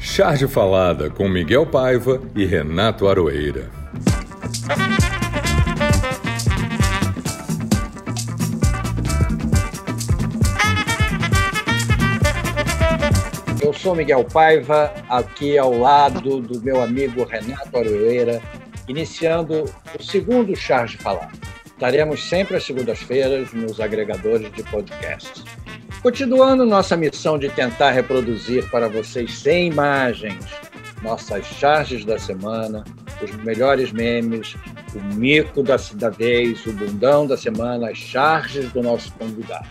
Charge Falada com Miguel Paiva e Renato Aroeira. Eu sou Miguel Paiva, aqui ao lado do meu amigo Renato Aroeira, iniciando o segundo Charge Falada. Estaremos sempre às segundas-feiras nos agregadores de podcasts. Continuando nossa missão de tentar reproduzir para vocês sem imagens nossas charges da semana, os melhores memes, o mico da, da vez, o bundão da semana, as charges do nosso convidado.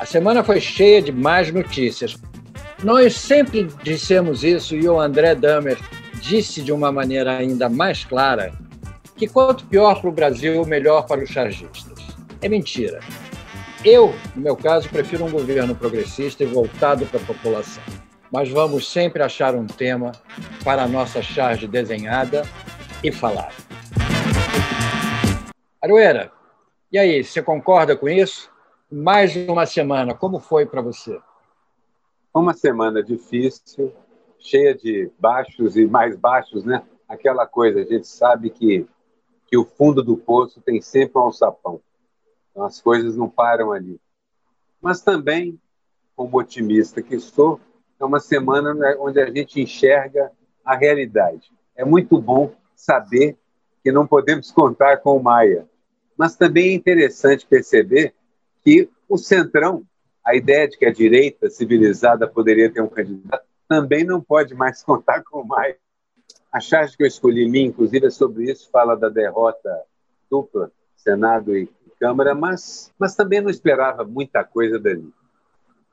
A semana foi cheia de mais notícias. Nós sempre dissemos isso e o André Damer disse de uma maneira ainda mais clara que quanto pior para o Brasil, melhor para os chargistas. É mentira. Eu, no meu caso, prefiro um governo progressista e voltado para a população. Mas vamos sempre achar um tema para a nossa charge desenhada e falada. Aroeira, e aí, você concorda com isso? Mais uma semana, como foi para você? Uma semana difícil, cheia de baixos e mais baixos, né? Aquela coisa, a gente sabe que que o fundo do poço tem sempre um alçapão. Então, as coisas não param ali. Mas também, como otimista que sou, é uma semana né, onde a gente enxerga a realidade. É muito bom saber que não podemos contar com o Maia. Mas também é interessante perceber que o Centrão, a ideia de que a direita civilizada poderia ter um candidato, também não pode mais contar com o Maia. A charge que eu escolhi li, inclusive, é sobre isso, fala da derrota dupla, Senado e Câmara, mas, mas também não esperava muita coisa dali.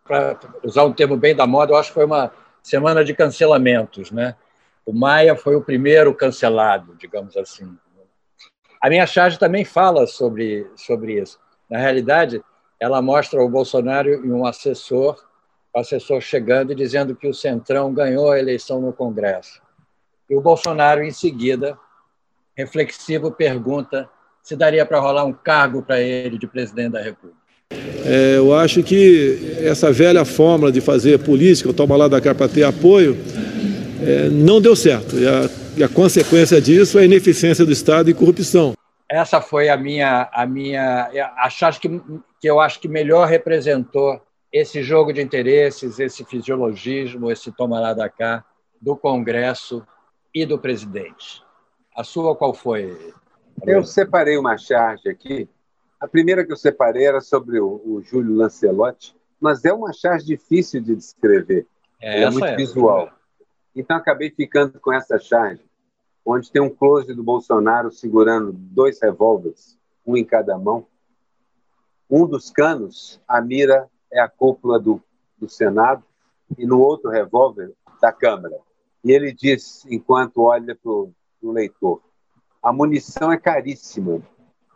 Para usar um termo bem da moda, eu acho que foi uma semana de cancelamentos. Né? O Maia foi o primeiro cancelado, digamos assim. A minha charge também fala sobre, sobre isso. Na realidade, ela mostra o Bolsonaro e um assessor, o assessor chegando e dizendo que o Centrão ganhou a eleição no Congresso. E o Bolsonaro, em seguida, reflexivo, pergunta se daria para rolar um cargo para ele de presidente da República. É, eu acho que essa velha fórmula de fazer política, toma lá da cá para ter apoio, é, não deu certo. E a, e a, consequência disso é a ineficiência do Estado e corrupção. Essa foi a minha, a minha, a charge que, que eu acho que melhor representou esse jogo de interesses, esse fisiologismo, esse toma lá da cá do Congresso e do presidente. A sua qual foi? Eu separei uma charge aqui. A primeira que eu separei era sobre o, o Júlio Lancelotti, mas é uma charge difícil de descrever. É, é muito é. visual. Então acabei ficando com essa charge, onde tem um close do Bolsonaro segurando dois revólveres, um em cada mão. Um dos canos, a mira é a cúpula do, do Senado, e no outro revólver, da Câmara. E ele diz, enquanto olha para o leitor: a munição é caríssima,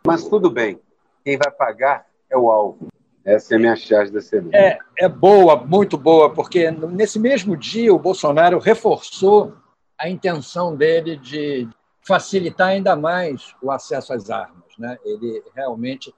mas tudo bem, quem vai pagar é o alvo. Essa é a minha charge da semana. É, é boa, muito boa, porque nesse mesmo dia o Bolsonaro reforçou a intenção dele de facilitar ainda mais o acesso às armas. Né? Ele realmente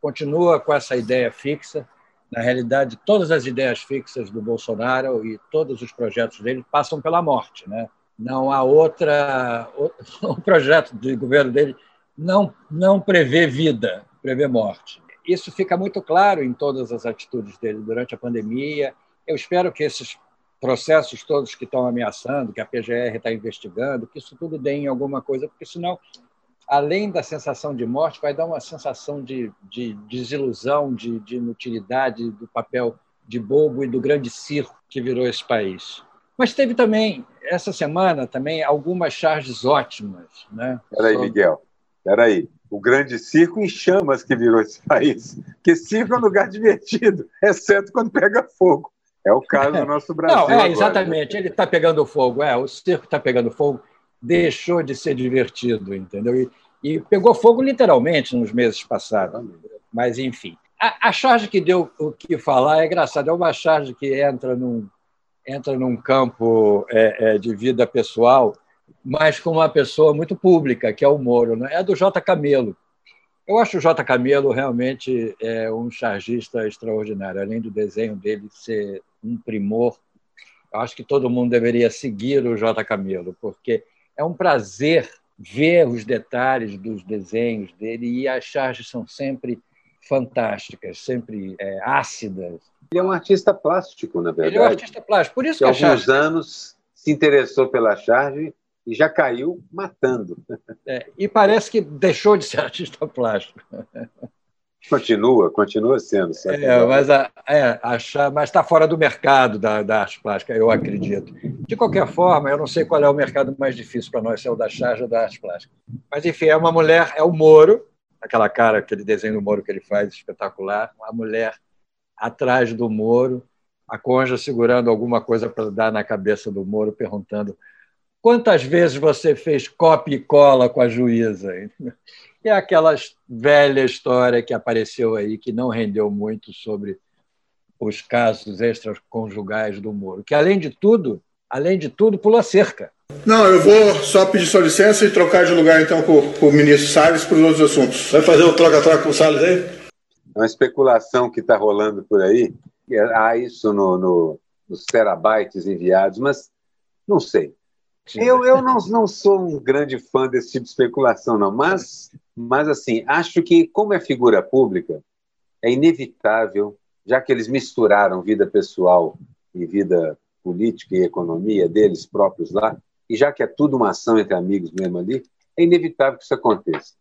continua com essa ideia fixa na realidade, todas as ideias fixas do Bolsonaro e todos os projetos dele passam pela morte. Né? Não há outra. O projeto de governo dele não, não prevê vida, prevê morte. Isso fica muito claro em todas as atitudes dele durante a pandemia. Eu espero que esses processos todos que estão ameaçando, que a PGR está investigando, que isso tudo dê em alguma coisa, porque senão além da sensação de morte, vai dar uma sensação de, de desilusão, de, de inutilidade do papel de bobo e do grande circo que virou esse país. Mas teve também, essa semana, também algumas charges ótimas. Né? Peraí, Sobre... Miguel, peraí. O grande circo em chamas que virou esse país. Porque circo é um lugar divertido, exceto quando pega fogo. É o caso do nosso Brasil. Não, é, exatamente. Agora. Ele está pegando fogo. É, o circo está pegando fogo deixou de ser divertido, entendeu? E, e pegou fogo literalmente nos meses passados. Mas, enfim. A, a, charge que deu o que falar é engraçada. É uma charge que entra num, entra num campo é, é, de vida pessoal, mas com uma pessoa muito pública, que é o Moro. Né? É do J. Camelo. Eu acho o J. Camelo realmente é um chargista extraordinário. Além do desenho dele ser um primor, eu acho que todo mundo deveria seguir o J. Camelo, porque é um prazer ver os detalhes dos desenhos dele e as charges são sempre fantásticas, sempre é, ácidas. Ele é um artista plástico, na verdade. Ele é um artista plástico, por isso que, que há alguns charge... anos se interessou pela charge e já caiu matando. É, e parece que deixou de ser artista plástico. Continua, continua sendo. É, mas a, é, mas está fora do mercado da, da arte plástica, eu acredito. De qualquer forma, eu não sei qual é o mercado mais difícil para nós, se é o da charge ou da arte plástica. Mas, enfim, é uma mulher, é o Moro, aquela cara, aquele desenho do Moro que ele faz, espetacular, uma mulher atrás do Moro, a conja segurando alguma coisa para dar na cabeça do Moro, perguntando Quantas vezes você fez copia e cola com a juíza? É aquela velha história que apareceu aí, que não rendeu muito sobre os casos extraconjugais do Moro, que além de tudo, além de tudo, pula cerca. Não, eu vou só pedir sua licença e trocar de lugar então com, com o ministro Salles para os outros assuntos. Vai fazer o troca-troca com o Salles aí? É uma especulação que está rolando por aí. Há isso no, no, nos terabytes enviados, mas não sei. Eu, eu não, não sou um grande fã desse tipo de especulação, não, mas, mas assim, acho que, como é figura pública, é inevitável, já que eles misturaram vida pessoal e vida política e economia deles próprios lá, e já que é tudo uma ação entre amigos mesmo ali, é inevitável que isso aconteça.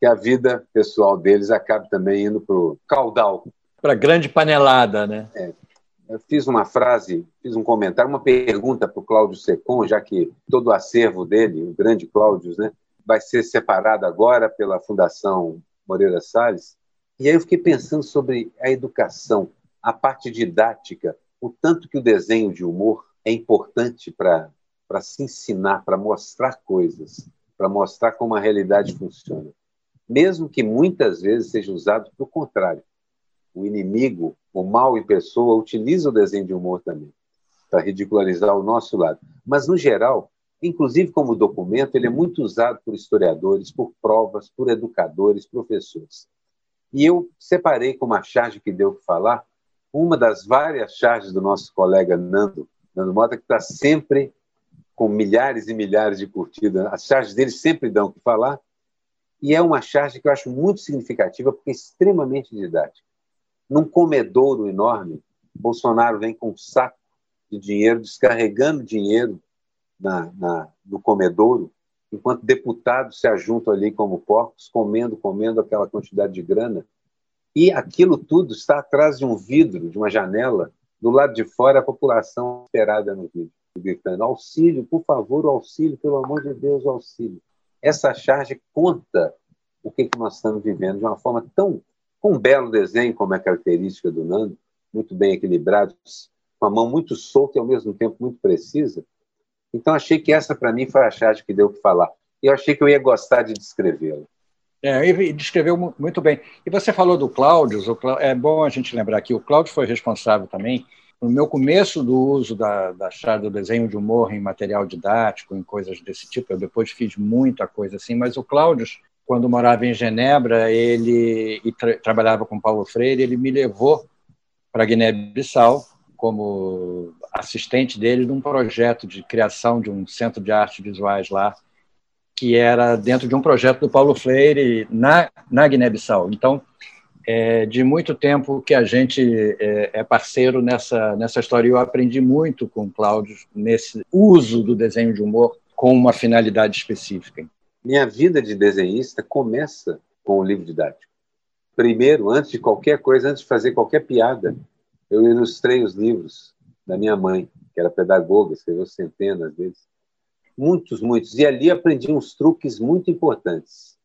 Que a vida pessoal deles acabe também indo para o caudal. Para a grande panelada, né? É eu fiz uma frase, fiz um comentário, uma pergunta para o Cláudio Secom, já que todo o acervo dele, o grande Cláudio, né, vai ser separado agora pela Fundação Moreira Salles. E aí eu fiquei pensando sobre a educação, a parte didática, o tanto que o desenho de humor é importante para se ensinar, para mostrar coisas, para mostrar como a realidade funciona. Mesmo que muitas vezes seja usado para o contrário. O inimigo o mal em pessoa utiliza o desenho de humor também para ridicularizar o nosso lado. Mas, no geral, inclusive como documento, ele é muito usado por historiadores, por provas, por educadores, professores. E eu separei com uma charge que deu que falar, uma das várias charges do nosso colega Nando, Nando Mota, que está sempre com milhares e milhares de curtidas. As charges dele sempre dão o que falar. E é uma charge que eu acho muito significativa, porque é extremamente didática num comedouro enorme. Bolsonaro vem com um saco de dinheiro, descarregando dinheiro na, na, no comedouro, enquanto deputados se ajuntam ali como porcos, comendo, comendo aquela quantidade de grana. E aquilo tudo está atrás de um vidro, de uma janela, do lado de fora a população esperada no vídeo, gritando: auxílio, por favor, auxílio, pelo amor de Deus, auxílio. Essa charge conta o que, que nós estamos vivendo de uma forma tão com um belo desenho, como é característica do Nando, muito bem equilibrado, com a mão muito solta e ao mesmo tempo muito precisa. Então, achei que essa, para mim, foi a chave que deu que falar. E eu achei que eu ia gostar de descrevê-la. É, e descreveu muito bem. E você falou do Cláudio, é bom a gente lembrar que o Cláudio foi responsável também no meu começo do uso da, da chave do desenho de humor em material didático, em coisas desse tipo. Eu depois fiz muita coisa assim, mas o Cláudio quando morava em Genebra, ele e tra trabalhava com Paulo Freire, ele me levou para Guiné-Bissau como assistente dele num projeto de criação de um centro de artes visuais lá, que era dentro de um projeto do Paulo Freire na, na Guiné-Bissau. Então, é, de muito tempo que a gente é, é, parceiro nessa, nessa história. Eu aprendi muito com o Cláudio nesse uso do desenho de humor com uma finalidade específica. Minha vida de desenhista começa com o livro didático. Primeiro, antes de qualquer coisa, antes de fazer qualquer piada, eu ilustrei os livros da minha mãe, que era pedagoga, escreveu centenas deles. Muitos, muitos. E ali aprendi uns truques muito importantes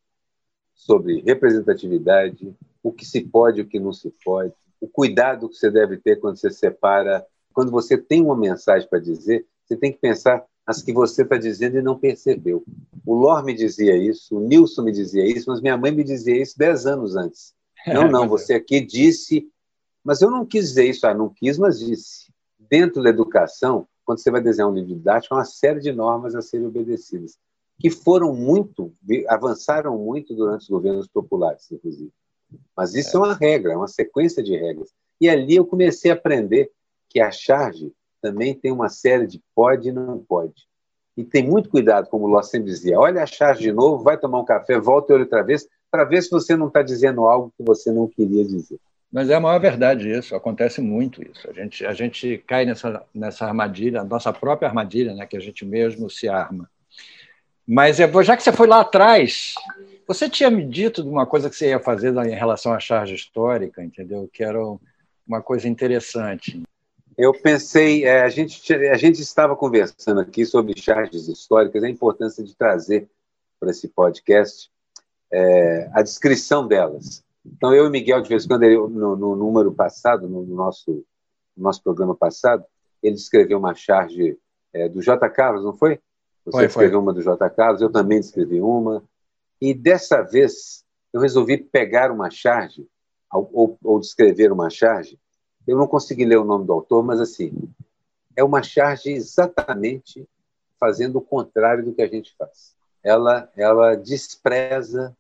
sobre representatividade, o que se pode e o que não se pode, o cuidado que você deve ter quando você separa. Quando você tem uma mensagem para dizer, você tem que pensar as que você está dizendo e não percebeu. O Lor me dizia isso, o Nilson me dizia isso, mas minha mãe me dizia isso dez anos antes. Não, não, você aqui disse, mas eu não quis dizer isso, ah, não quis, mas disse. Dentro da educação, quando você vai desenhar um livro didático, há uma série de normas a serem obedecidas. que foram muito, avançaram muito durante os governos populares, inclusive. Mas isso é, é uma regra, é uma sequência de regras. E ali eu comecei a aprender que a charge também tem uma série de pode e não pode. E tem muito cuidado, como o Ló sempre dizia: olha a charge de novo, vai tomar um café, volta e olha outra vez, para ver se você não está dizendo algo que você não queria dizer. Mas é a maior verdade isso, acontece muito isso. A gente, a gente cai nessa, nessa armadilha, nossa própria armadilha, né, que a gente mesmo se arma. Mas já que você foi lá atrás, você tinha me dito de uma coisa que você ia fazer em relação à charge histórica, entendeu? Que era uma coisa interessante. Eu pensei, é, a, gente, a gente estava conversando aqui sobre charges históricas, a importância de trazer para esse podcast é, a descrição delas. Então, eu e Miguel, de vez em quando, ele, no, no, número passado, no, nosso, no nosso programa passado, ele escreveu uma charge é, do J. Carlos, não foi? Você foi, escreveu foi. uma do J. Carlos, eu também escrevi uma. E dessa vez, eu resolvi pegar uma charge, ou, ou descrever uma charge. Eu não consegui ler o nome do autor, mas assim, é uma charge exatamente fazendo o contrário do que a gente faz. Ela, ela despreza,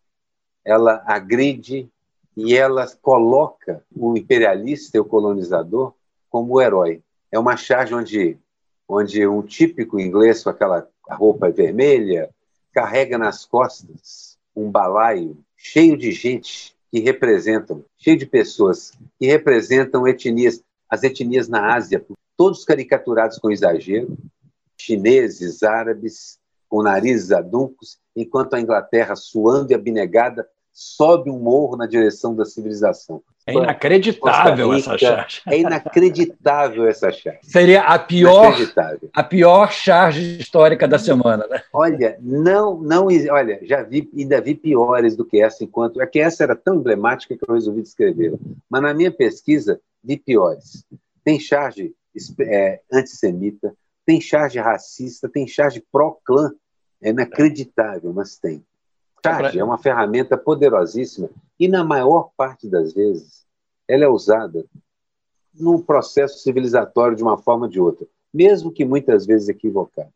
ela agride, e ela coloca o imperialista e o colonizador como o herói. É uma charge onde, onde um típico inglês com aquela roupa vermelha carrega nas costas um balaio cheio de gente que representam, cheio de pessoas que representam etnias, as etnias na Ásia, todos caricaturados com exagero, chineses, árabes, com narizes aduncos, enquanto a Inglaterra, suando e abnegada, sobe um morro na direção da civilização. É inacreditável Rica, essa charge. É inacreditável essa charge. Seria a pior, a pior charge histórica da semana, né? Olha, não, não, olha, já vi, ainda vi piores do que essa, enquanto é que essa era tão emblemática que eu resolvi descrever. Mas na minha pesquisa vi piores. Tem charge é, antissemita, tem charge racista, tem charge pró-clã. É inacreditável, mas tem. Charge é uma ferramenta poderosíssima e, na maior parte das vezes, ela é usada num processo civilizatório de uma forma ou de outra, mesmo que muitas vezes equivocada.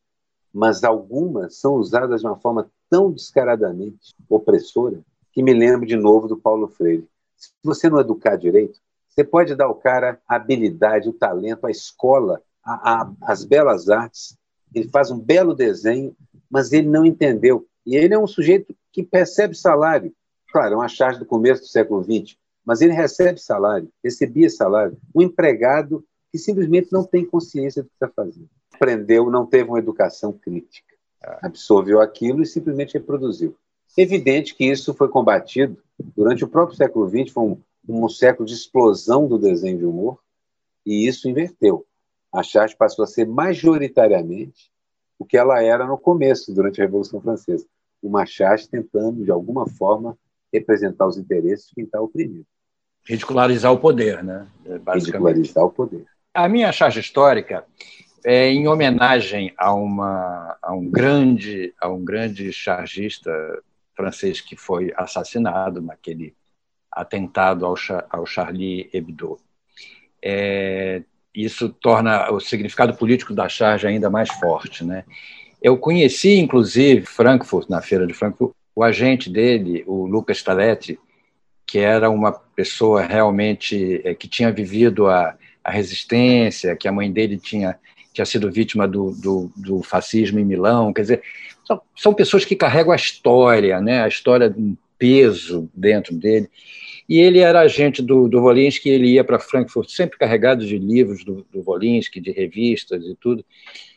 Mas algumas são usadas de uma forma tão descaradamente opressora que me lembro de novo do Paulo Freire. Se você não educar direito, você pode dar ao cara a habilidade, o talento, a escola, a, a, as belas artes. Ele faz um belo desenho, mas ele não entendeu. E ele é um sujeito que percebe salário. Claro, é uma charge do começo do século XX, mas ele recebe salário, recebia salário. Um empregado que simplesmente não tem consciência do que está fazendo. Aprendeu, não teve uma educação crítica. Absorveu aquilo e simplesmente reproduziu. Evidente que isso foi combatido durante o próprio século XX, foi um, um século de explosão do desenho de humor, e isso inverteu. A charge passou a ser majoritariamente o que ela era no começo, durante a Revolução Francesa uma charge tentando, de alguma forma, representar os interesses de quem está oprimido. Ridicularizar o poder, né? Ridicularizar o poder. A minha charge histórica é em homenagem a, uma, a, um grande, a um grande chargista francês que foi assassinado naquele atentado ao, ao Charlie Hebdo. É, isso torna o significado político da charge ainda mais forte, né? Eu conheci, inclusive, Frankfurt, na feira de Frankfurt, o agente dele, o Lucas Taletti, que era uma pessoa realmente é, que tinha vivido a, a resistência, que a mãe dele tinha, tinha sido vítima do, do, do fascismo em Milão. Quer dizer, são, são, pessoas que carregam a história, né? a história de um peso dentro dele. E ele era agente do, do Volinsky, ele ia para Frankfurt sempre carregado de livros do, do Volinsky, de revistas e tudo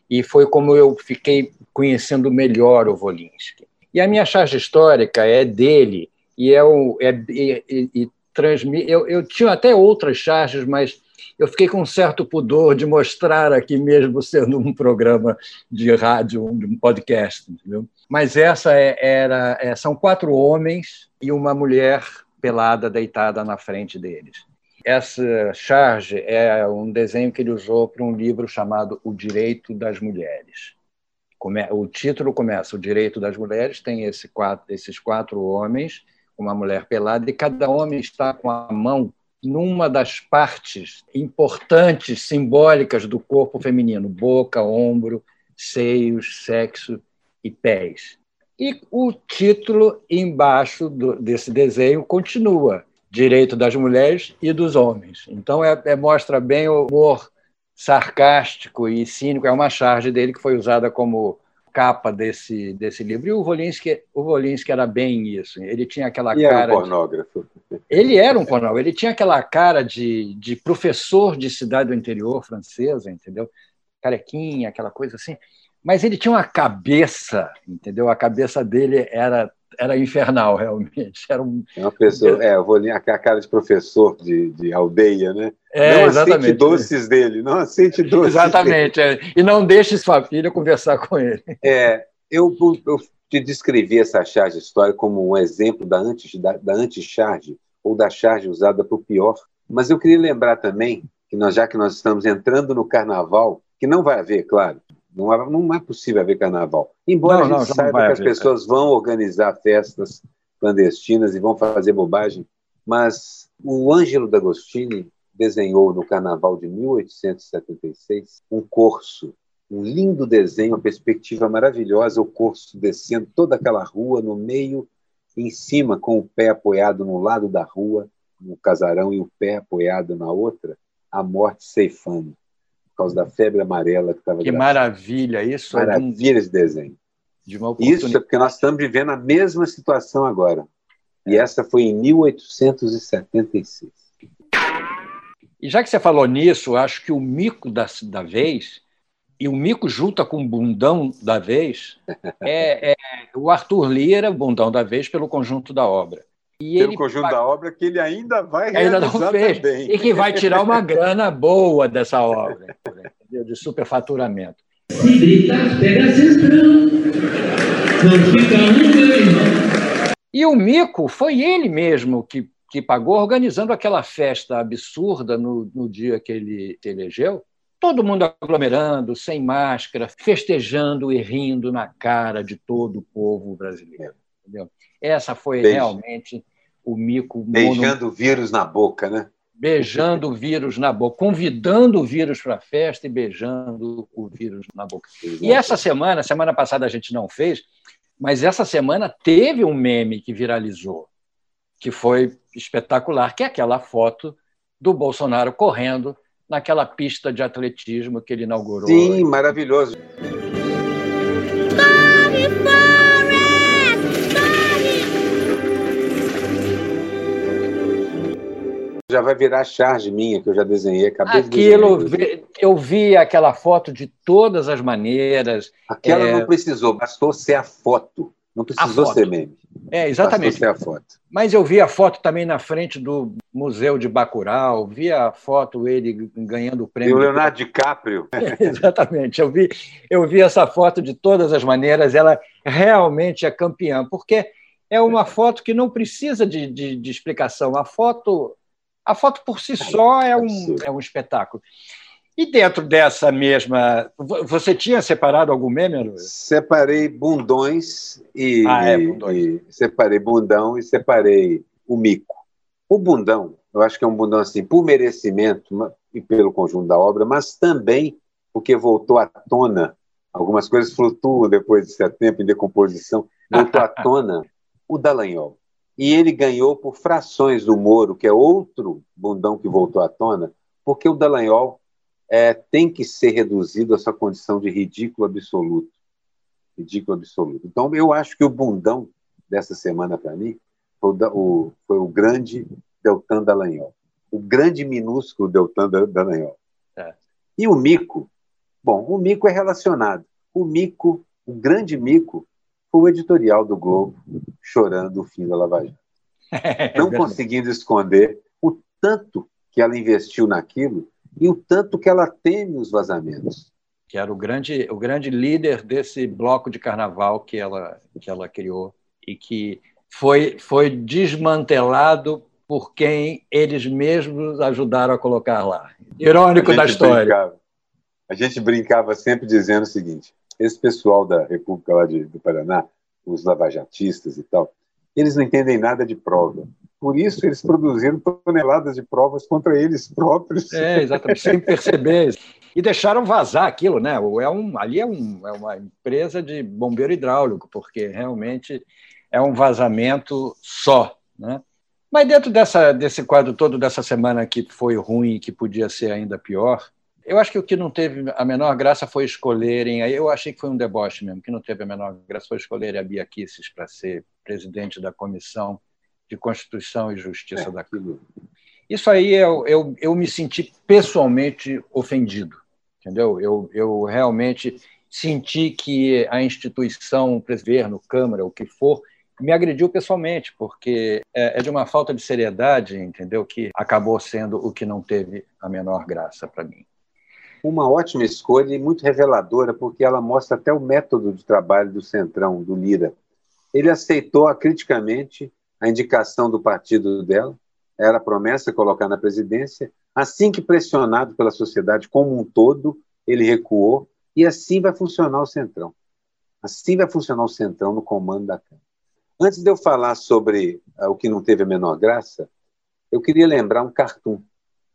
e foi como eu fiquei conhecendo melhor o Volinsky. E a minha charge histórica é dele, e é, o, é e, e, e transmi, eu, eu tinha até outras charges, mas eu fiquei com um certo pudor de mostrar aqui mesmo sendo um programa de rádio, um podcast, entendeu? Mas essa é, era, é, são quatro homens e uma mulher pelada deitada na frente deles. Essa charge é um desenho que ele usou para um livro chamado O Direito das Mulheres. O título começa: O Direito das Mulheres, tem esse quatro, esses quatro homens, uma mulher pelada, e cada homem está com a mão numa das partes importantes, simbólicas do corpo feminino: boca, ombro, seios, sexo e pés. E o título embaixo do, desse desenho continua: Direito das Mulheres e dos Homens. Então, é, é, mostra bem o humor sarcástico e cínico. É uma charge dele que foi usada como capa desse, desse livro. E o Volinsky, o Volinsky era bem isso. Ele tinha aquela e cara. Era um pornógrafo. De... Ele era um pornógrafo. Ele tinha aquela cara de, de professor de cidade do interior francesa, entendeu? Carequinha, aquela coisa assim. Mas ele tinha uma cabeça, entendeu? A cabeça dele era era infernal, realmente. Era um... É uma pessoa, é, eu vou a cara de professor de, de aldeia, né? É, não exatamente. aceite doces dele, não aceite doces Exatamente, é. e não deixe sua filha conversar com ele. É, eu, eu te descrevi essa charge histórica como um exemplo da anti da, da anti-charge, ou da charge usada para o pior, mas eu queria lembrar também que nós, já que nós estamos entrando no carnaval, que não vai haver, claro, não é, não é possível haver carnaval. Embora não, a gente não, saiba que as pessoas vão organizar festas clandestinas e vão fazer bobagem, mas o Ângelo D'Agostini desenhou no Carnaval de 1876 um corso, um lindo desenho, uma perspectiva maravilhosa, o corso descendo toda aquela rua no meio, em cima, com o pé apoiado no lado da rua, no casarão, e o pé apoiado na outra, a morte ceifando por causa da febre amarela que estava. Que maravilha isso! Maravilha esse desenho. De isso é porque nós estamos vivendo a mesma situação agora. E essa foi em 1876. E já que você falou nisso, acho que o mico da, da vez, e o mico junta com o bundão da vez, é, é o Arthur Lira, bundão da vez, pelo conjunto da obra. E Pelo ele conjunto vai... da obra que ele ainda vai ainda não fez, também. E que vai tirar uma grana boa dessa obra, entendeu? de superfaturamento. Se gritar, pega não fica um E o Mico foi ele mesmo que, que pagou, organizando aquela festa absurda no, no dia que ele se elegeu. Todo mundo aglomerando, sem máscara, festejando e rindo na cara de todo o povo brasileiro. Entendeu? Essa foi Beijo. realmente o mico. Beijando mono... o vírus na boca, né? Beijando o vírus na boca, convidando o vírus para a festa e beijando o vírus na boca. E essa semana, semana passada a gente não fez, mas essa semana teve um meme que viralizou, que foi espetacular, que é aquela foto do Bolsonaro correndo naquela pista de atletismo que ele inaugurou. Sim, maravilhoso. Já vai virar charge minha, que eu já desenhei, acabei Aquilo, de eu vi aquela foto de todas as maneiras. Aquela é... não precisou, bastou ser a foto. Não precisou ser meme. É, exatamente. Bastou ser a foto. Mas eu vi a foto também na frente do Museu de Bacurau, vi a foto ele ganhando o prêmio. E o Leonardo DiCaprio. É, exatamente. Eu vi, eu vi essa foto de todas as maneiras, ela realmente é campeã, porque é uma foto que não precisa de, de, de explicação. A foto a foto por si só é um, é um espetáculo. E dentro dessa mesma. Você tinha separado algum meme, Luiz? Separei bundões e, ah, é, bundões. e, separei bundão e separei o mico. O bundão, eu acho que é um bundão assim, por merecimento e pelo conjunto da obra, mas também porque voltou à tona. Algumas coisas flutuam depois de certo tempo em decomposição. Voltou à tona o Dallagnol. E ele ganhou por frações do Moro, que é outro bundão que voltou à tona, porque o Dallagnol é, tem que ser reduzido à sua condição de ridículo absoluto. Ridículo absoluto. Então, eu acho que o bundão dessa semana, para mim, foi o, o, foi o grande Deltan Dallagnol. O grande minúsculo Deltan Dallagnol. É. E o mico? Bom, o mico é relacionado. O mico, o grande mico, o editorial do Globo chorando o fim da Lava Jato. É não conseguindo esconder o tanto que ela investiu naquilo e o tanto que ela teme os vazamentos. Que era o grande, o grande líder desse bloco de carnaval que ela, que ela criou e que foi, foi desmantelado por quem eles mesmos ajudaram a colocar lá. Irônico da história. Brincava, a gente brincava sempre dizendo o seguinte: esse pessoal da República lá de, do Paraná, os lavajatistas e tal, eles não entendem nada de prova. Por isso, eles produziram toneladas de provas contra eles próprios. É, exatamente, sem perceber. E deixaram vazar aquilo, né? É um, ali é, um, é uma empresa de bombeiro hidráulico, porque realmente é um vazamento só, né? Mas dentro dessa, desse quadro todo dessa semana que foi ruim e que podia ser ainda pior, eu acho que o que não teve a menor graça foi escolherem. Eu achei que foi um deboche mesmo, que não teve a menor graça foi escolherem a Bia Kicis para ser presidente da Comissão de Constituição e Justiça é, da Câmara. Isso aí eu, eu, eu me senti pessoalmente ofendido, entendeu? Eu, eu realmente senti que a instituição, o governo, Câmara, o que for, me agrediu pessoalmente, porque é, é de uma falta de seriedade, entendeu? Que acabou sendo o que não teve a menor graça para mim. Uma ótima escolha e muito reveladora, porque ela mostra até o método de trabalho do Centrão, do Lira. Ele aceitou acriticamente a indicação do partido dela, era promessa colocar na presidência. Assim que pressionado pela sociedade como um todo, ele recuou, e assim vai funcionar o Centrão. Assim vai funcionar o Centrão no comando da Câmara. Antes de eu falar sobre uh, o que não teve a menor graça, eu queria lembrar um cartoon,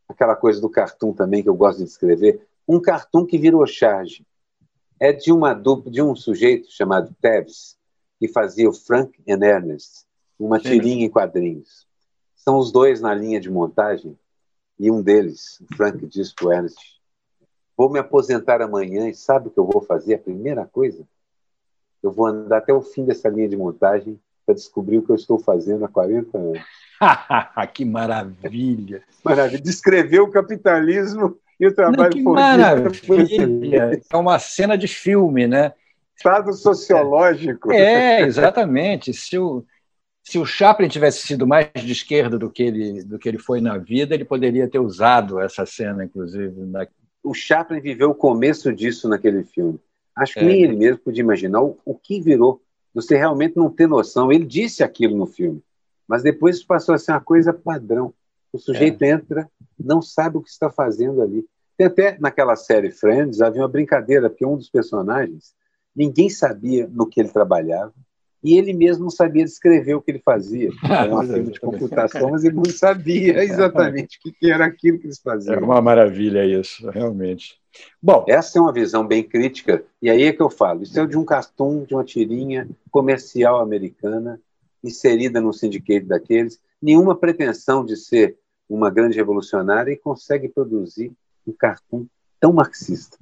aquela coisa do cartoon também que eu gosto de escrever, um cartoon que virou charge. É de uma dupla, de um sujeito chamado Teves, que fazia o Frank and Ernest, uma tirinha em quadrinhos. São os dois na linha de montagem e um deles, o Frank, diz para o Ernest: Vou me aposentar amanhã e sabe o que eu vou fazer? A primeira coisa? Eu vou andar até o fim dessa linha de montagem para descobrir o que eu estou fazendo há 40 anos. que maravilha! Maravilha. Descreveu o capitalismo e o trabalho Não, que maravilha! É uma cena de filme, né? Estado sociológico. É, exatamente. Se o, se o Chaplin tivesse sido mais de esquerda do que ele, do que ele foi na vida, ele poderia ter usado essa cena, inclusive. Na... O Chaplin viveu o começo disso naquele filme. Acho que é. nem ele mesmo podia imaginar o, o que virou você realmente não ter noção. Ele disse aquilo no filme, mas depois passou a ser uma coisa padrão. O sujeito é. entra, não sabe o que está fazendo ali. Tem até naquela série Friends havia uma brincadeira, porque um dos personagens, ninguém sabia no que ele trabalhava, e ele mesmo não sabia descrever o que ele fazia. Era uma firma de computação, mas ele não sabia exatamente o que era aquilo que eles faziam. É uma maravilha isso, realmente. Bom, essa é uma visão bem crítica, e aí é que eu falo. Isso é de um cartoon, de uma tirinha comercial americana, inserida num sindicato daqueles, nenhuma pretensão de ser uma grande revolucionária e consegue produzir um cartoon tão marxista.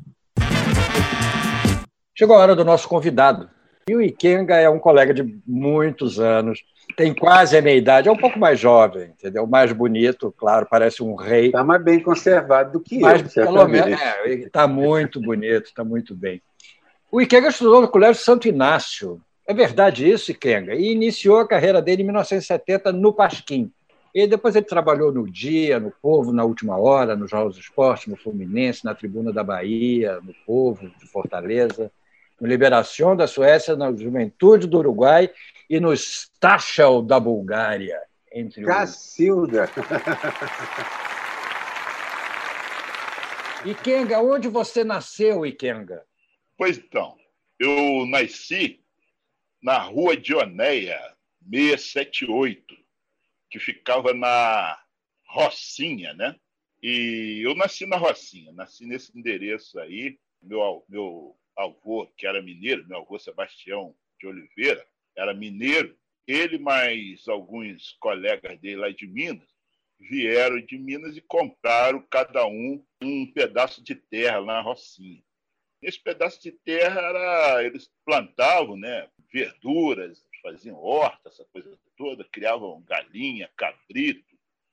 Chegou a hora do nosso convidado. E o Ikenga é um colega de muitos anos, tem quase a minha idade, é um pouco mais jovem, entendeu? Mais bonito, claro, parece um rei. Está mais bem conservado do que Mas, eu. Pelo menos, é, está muito bonito, está muito bem. O Ikenga estudou no Colégio Santo Inácio. É verdade isso, Ikenga? E iniciou a carreira dele em 1970 no Pasquim. E depois ele trabalhou no Dia, no Povo, na Última Hora, no Jornal dos Esportes, no Fluminense, na Tribuna da Bahia, no Povo, de Fortaleza no Liberação da Suécia, na Juventude do Uruguai e no Stachel da Bulgária. Entre Cacilda! Ikenga, onde você nasceu, Ikenga? Pois então, eu nasci na rua Dioneia, 678, que ficava na Rocinha, né? E eu nasci na Rocinha, nasci nesse endereço aí. Meu, meu avô, que era mineiro, meu avô Sebastião de Oliveira, era mineiro, ele mais alguns colegas dele lá de Minas vieram de Minas e compraram cada um um pedaço de terra lá na Rocinha. Esse pedaço de terra era, eles plantavam, né, verduras, faziam horta, essa coisa toda, criavam galinha, cabrito,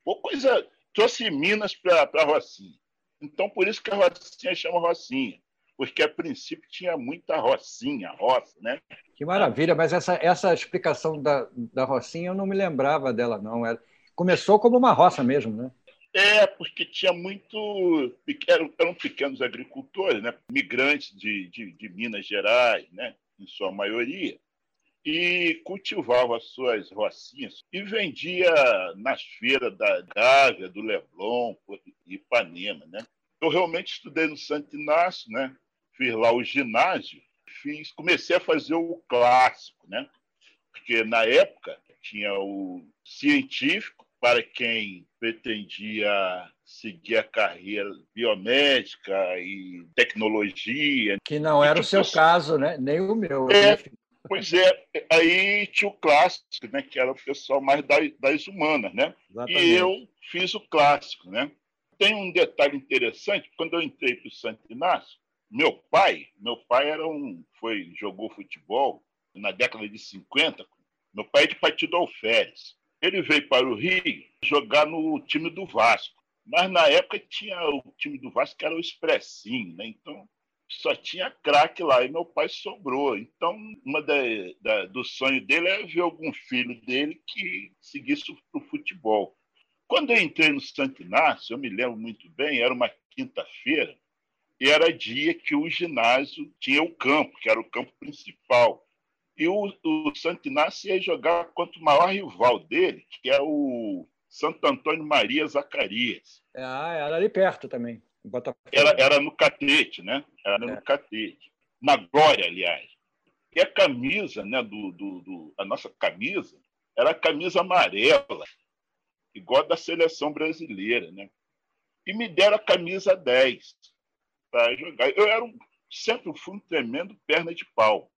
ou coisa, trouxe Minas para a Rocinha. Então, por isso que a Rocinha chama Rocinha porque a princípio tinha muita rocinha, roça, né? Que maravilha, mas essa, essa explicação da, da rocinha eu não me lembrava dela, não. Era, começou como uma roça mesmo, né? É, porque tinha muito. Eram, eram pequenos agricultores, né? migrantes de, de, de Minas Gerais, né? em sua maioria, e cultivavam as suas rocinhas e vendia nas feiras da Gávea, do Leblon, Ipanema. Né? Eu realmente estudei no Santo Inácio, né? fiz lá o ginásio, fiz, comecei a fazer o clássico, né? Porque na época tinha o científico para quem pretendia seguir a carreira biomédica e tecnologia. Que não era o seu caso, né? nem o meu. É, pois é, aí tinha o clássico, né? que era o pessoal mais das, das humanas. Né? Exatamente. E eu fiz o clássico. Né? Tem um detalhe interessante, quando eu entrei para o Santo Inácio, meu pai, meu pai era um, foi, jogou futebol na década de 50, meu pai é de Partido Alferes. Ele veio para o Rio jogar no time do Vasco. Mas na época tinha o time do Vasco que era o Expressinho, né? Então só tinha craque lá e meu pai sobrou. Então, uma da, da, do sonho dele é ver algum filho dele que seguisse o futebol. Quando eu entrei no Santo Inácio, eu me lembro muito bem, era uma quinta-feira, e era dia que o ginásio tinha o campo, que era o campo principal. E o, o Santo Inácio ia jogar contra o maior rival dele, que é o Santo Antônio Maria Zacarias. Ah, era ali perto também. Era, era no Catete, né? Era é. no Catete. Na Glória, aliás. E a camisa, né, do, do, do, a nossa camisa, era a camisa amarela, igual a da seleção brasileira, né? E me deram a camisa 10 para jogar. Eu era um, sempre fui um tremendo perna de pau.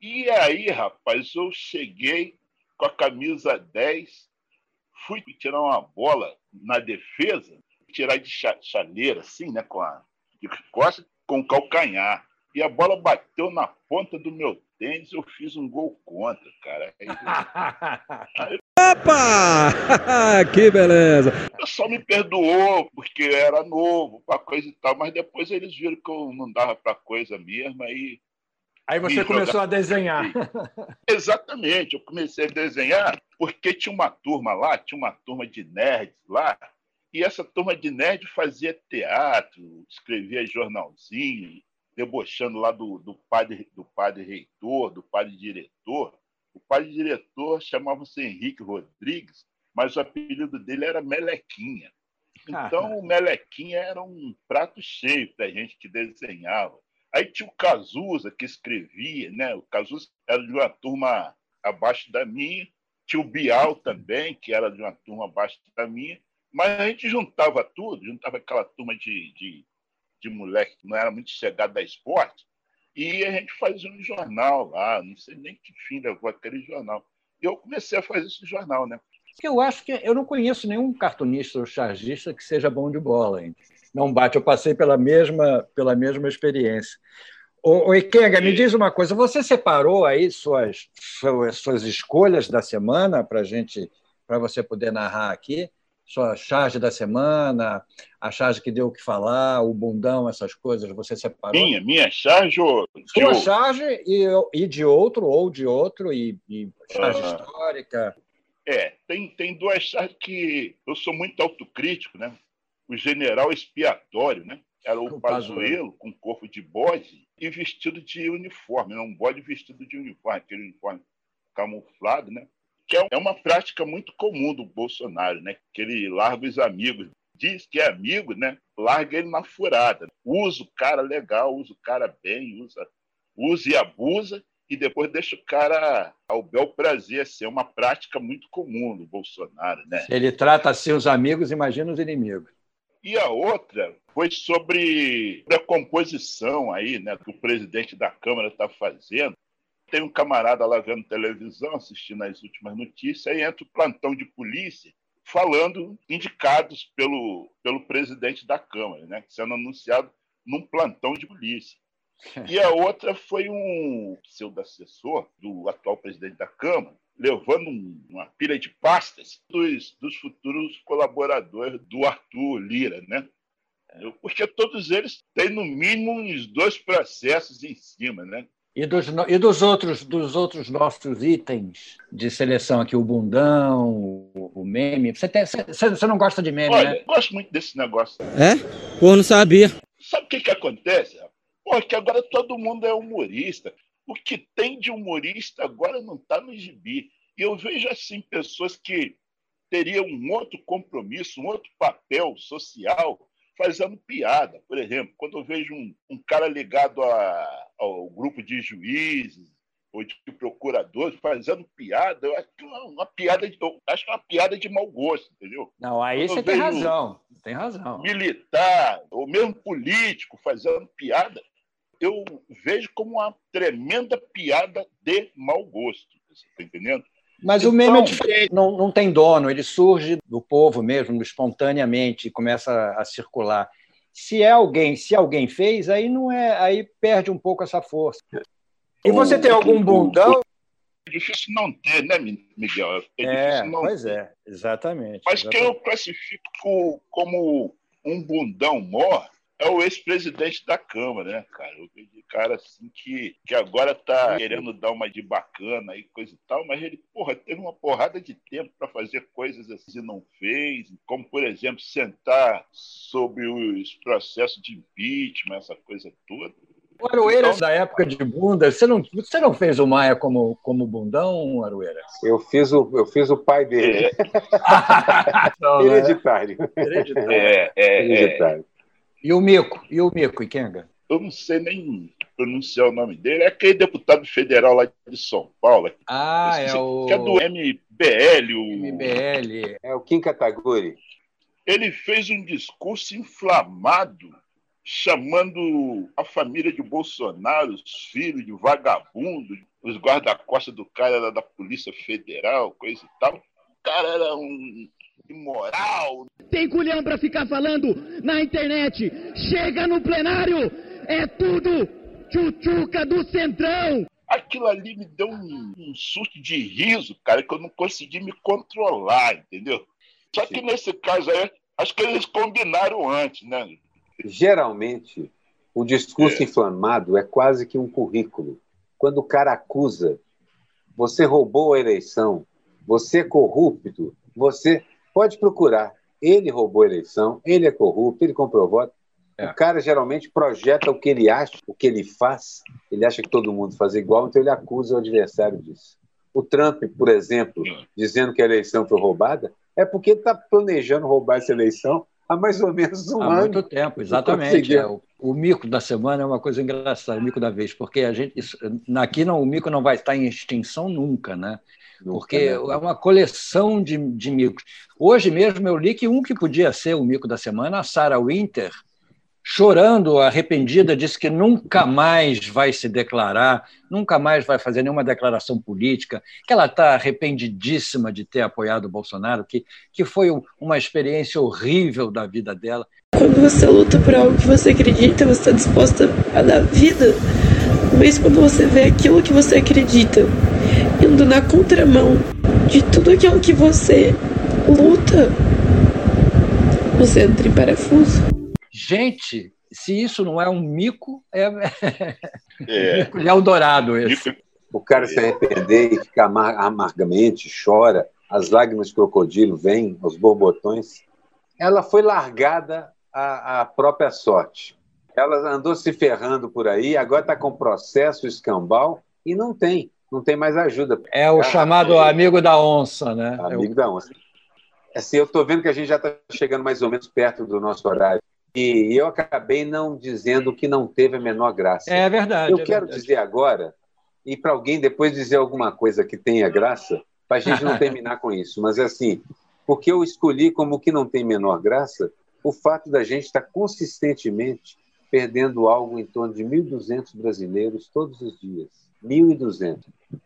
E aí, rapaz, eu cheguei com a camisa 10 fui tirar uma bola na defesa, tirar de chaleira, assim, né, com a de costa, com o calcanhar. E a bola bateu na ponta do meu tênis, eu fiz um gol contra, cara. Aí, aí... Opa! que beleza! O pessoal me perdoou, porque era novo, para coisa e tal, mas depois eles viram que eu não dava para coisa mesmo, aí Aí você começou a desenhar. Exatamente, eu comecei a desenhar porque tinha uma turma lá, tinha uma turma de nerds lá, e essa turma de nerds fazia teatro, escrevia jornalzinho, debochando lá do, do, padre, do padre reitor, do padre diretor. O padre diretor chamava-se Henrique Rodrigues, mas o apelido dele era Melequinha. Então, o Melequinha era um prato cheio para a gente que desenhava. Aí tinha o Cazuza, que escrevia, né? O Cazuza era de uma turma abaixo da minha. Tinha o Bial também, que era de uma turma abaixo da minha. Mas a gente juntava tudo, juntava aquela turma de, de, de moleque que não era muito chegado da esporte, e a gente fazia um jornal lá, não sei nem que fim levou aquele jornal. E eu comecei a fazer esse jornal, né? Eu acho que eu não conheço nenhum cartunista ou chargista que seja bom de bola. Hein? não bate. Eu passei pela mesma, pela mesma experiência. O, Ikenga, me diz uma coisa: você separou aí suas, suas, suas escolhas da semana para gente, para você poder narrar aqui? Sua charge da semana, a charge que deu o que falar, o bundão, essas coisas, você separou? Minha, minha charge ou Sua charge e, e de outro, ou de outro, e, e charge ah. histórica. É, tem, tem duas charges que eu sou muito autocrítico, né? o general expiatório, né? Era o Pazuello com corpo de bode e vestido de uniforme, né? um bode vestido de uniforme, aquele uniforme camuflado, né? Que é uma prática muito comum do Bolsonaro, né? Que ele larga os amigos, diz que é amigo, né? Larga ele na furada. Usa o cara legal, usa o cara bem, usa, usa e abusa e depois deixa o cara ao bel prazer. Assim, é uma prática muito comum do Bolsonaro, né? Se ele trata assim os amigos, imagina os inimigos. E a outra foi sobre a composição aí, né, que o presidente da Câmara está fazendo. Tem um camarada lá vendo televisão, assistindo as últimas notícias, aí entra o plantão de polícia falando indicados pelo, pelo presidente da Câmara, né, sendo anunciado num plantão de polícia. E a outra foi um pseudo-assessor do atual presidente da Câmara, levando uma pilha de pastas dos, dos futuros colaboradores do Arthur Lira, né? Porque todos eles têm, no mínimo, uns dois processos em cima, né? E dos, e dos, outros, dos outros nossos itens de seleção aqui, o bundão, o, o meme. Você, tem, você, você, não gosta de meme, Olha, né? eu gosto muito desse negócio. É? Pô, não sabia. Sabe o que, que acontece? Pô, que agora todo mundo é humorista. O que tem de humorista agora não está no gibi. E eu vejo assim pessoas que teriam um outro compromisso, um outro papel social, fazendo piada. Por exemplo, quando eu vejo um, um cara ligado a, ao grupo de juízes ou de procuradores fazendo piada, eu acho que é uma piada de, eu acho uma piada de mau gosto, entendeu? Não, aí você tem razão, tem razão. Militar, ou mesmo político fazendo piada, eu vejo como uma tremenda piada de mau gosto. Você está entendendo? Mas então, o meme é diferente, não, não tem dono, ele surge do povo mesmo, espontaneamente, e começa a circular. Se é alguém, se alguém fez, aí não é, aí perde um pouco essa força. E você tem algum bundão? É difícil não ter, né, Miguel? É, é não pois ter. é, exatamente. Mas exatamente. quem eu classifico como um bundão mor é o ex-presidente da Câmara, né, cara? O cara assim que, que agora tá querendo dar uma de bacana e coisa e tal, mas ele, porra, teve uma porrada de tempo para fazer coisas assim e não fez, como, por exemplo, sentar sobre os processos de impeachment, essa coisa toda. O Aroeira, então, da época de bunda, você não, você não fez o Maia como, como bundão, Aroeira? Eu fiz o, eu fiz o pai dele. É. não, Hereditário. Hereditário. É, é, Hereditário. É. E o Mico? E o Mico, Ikenga? Eu não sei nem pronunciar o nome dele. É aquele deputado federal lá de São Paulo. Ah, é o... Que é do MBL. O... MBL. É o Kim Kataguri. Ele fez um discurso inflamado chamando a família de Bolsonaro, os filhos de vagabundo, os guarda-costas do cara da, da Polícia Federal, coisa e tal. O cara era um imoral. Tem culhão para ficar falando na internet. Chega no plenário, é tudo tchutchuca do Centrão. Aquilo ali me deu um, um surto de riso, cara, que eu não consegui me controlar, entendeu? Só que nesse caso aí, acho que eles combinaram antes, né? Geralmente, o discurso é. inflamado é quase que um currículo. Quando o cara acusa, você roubou a eleição, você é corrupto, você Pode procurar. Ele roubou a eleição, ele é corrupto, ele comprou voto. É. O cara geralmente projeta o que ele acha, o que ele faz. Ele acha que todo mundo faz igual, então ele acusa o adversário disso. O Trump, por exemplo, dizendo que a eleição foi roubada, é porque ele está planejando roubar essa eleição há mais ou menos um há ano. Há muito tempo, exatamente. É, o, o, mico da semana é uma coisa engraçada, o mico da vez, porque a gente isso, aqui não, o mico não vai estar em extinção nunca, né? Porque é uma coleção de, de micos. Hoje mesmo eu li que um que podia ser o mico da semana, a Sarah Winter, chorando, arrependida, disse que nunca mais vai se declarar, nunca mais vai fazer nenhuma declaração política, que ela está arrependidíssima de ter apoiado o Bolsonaro, que, que foi uma experiência horrível da vida dela. Quando você luta por algo que você acredita, você está disposta a dar vida, mas quando você vê aquilo que você acredita indo na contramão de tudo aquilo que você luta, você entra em parafuso. Gente, se isso não é um mico, é, é. é o dourado esse. O cara se arrepender e ficar amargamente, chora, as lágrimas de crocodilo vêm, os borbotões. Ela foi largada à, à própria sorte. Ela andou se ferrando por aí, agora está com processo escambau e não tem não tem mais ajuda. É o chamado amigo da onça, né? Amigo da onça. Assim, eu estou vendo que a gente já está chegando mais ou menos perto do nosso horário. E eu acabei não dizendo que não teve a menor graça. É verdade. Eu é quero verdade. dizer agora, e para alguém depois dizer alguma coisa que tenha graça, para a gente não terminar com isso. Mas é assim, porque eu escolhi como que não tem menor graça o fato da gente estar tá consistentemente perdendo algo em torno de 1.200 brasileiros todos os dias. 1.200.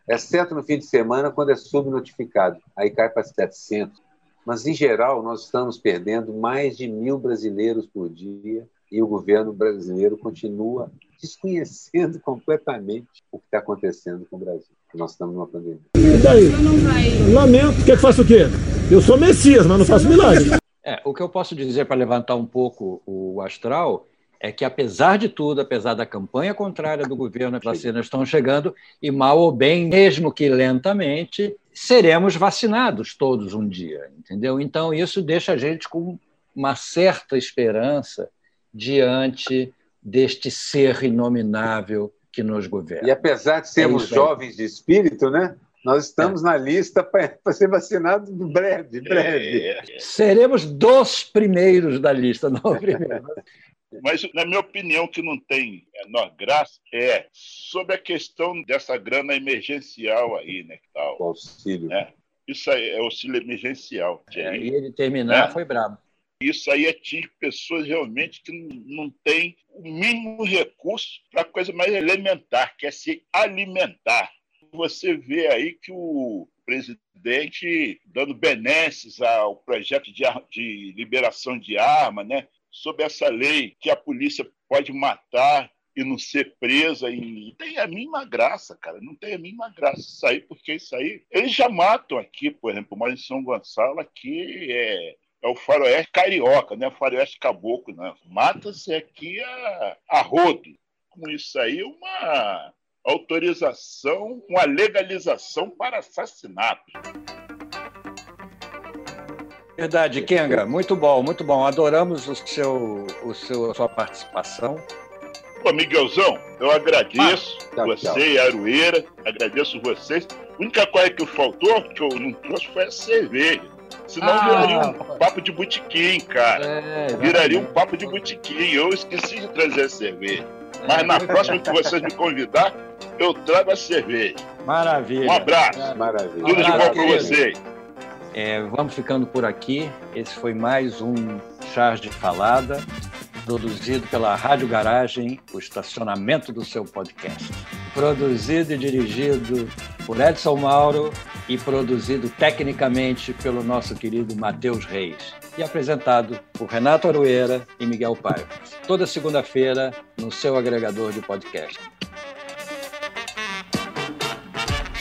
Exceto no fim de semana, quando é subnotificado. Aí cai para 700. Mas, em geral, nós estamos perdendo mais de mil brasileiros por dia e o governo brasileiro continua desconhecendo completamente o que está acontecendo com o Brasil. Nós estamos numa pandemia. E daí? Lamento. Quer que faça o quê? Eu sou Messias, mas não faço milagre. É, o que eu posso dizer para levantar um pouco o astral é que, apesar de tudo, apesar da campanha contrária do governo, as vacinas estão chegando e, mal ou bem, mesmo que lentamente, seremos vacinados todos um dia, entendeu? Então, isso deixa a gente com uma certa esperança diante deste ser inominável que nos governa. E apesar de sermos é jovens de espírito, né? Nós estamos é. na lista para ser vacinados breve, breve. Seremos dos primeiros da lista, não primeiro. Mas, na minha opinião, que não tem menor graça é sobre a questão dessa grana emergencial aí, né? Que tal, o auxílio. Né? Isso aí é auxílio emergencial. É, e ele terminar É. foi brabo. Isso aí atinge pessoas realmente que não- não têm o mínimo recurso para a coisa mais elementar, que é se alimentar. Você vê aí que o presidente dando benesses ao projeto de, de liberação de arma, né? Sobre essa lei que a polícia pode matar e não ser presa e tem a mínima graça, cara, não tem a mínima graça isso aí, porque isso aí eles já matam aqui, por exemplo, mas em São Gonçalo aqui é é o faroeste carioca, não é o faroeste caboclo, não. Mata-se aqui a, a rodo. Com isso aí, uma autorização, uma legalização para assassinato. Verdade, Kenga, muito bom, muito bom. Adoramos o seu, o seu, a sua participação. Pô, Miguelzão, eu agradeço tchau, você tchau. e a Aroeira, agradeço vocês. A única coisa que faltou, que eu não trouxe, foi a cerveja. Senão Ah, viraria um papo de botequim, cara. É, Viraria um papo de botequim. Eu esqueci de trazer a cerveja. Mas na próxima que vocês me convidar, eu trago a cerveja. Maravilha. Um abraço. Maravilha. Tudo de bom para vocês. É, vamos ficando por aqui. Esse foi mais um Charge Falada, produzido pela Rádio Garagem, o estacionamento do seu podcast. Produzido e dirigido por Edson Mauro e produzido tecnicamente pelo nosso querido Matheus Reis. E apresentado por Renato Arueira e Miguel Paiva. Toda segunda-feira no seu agregador de podcast.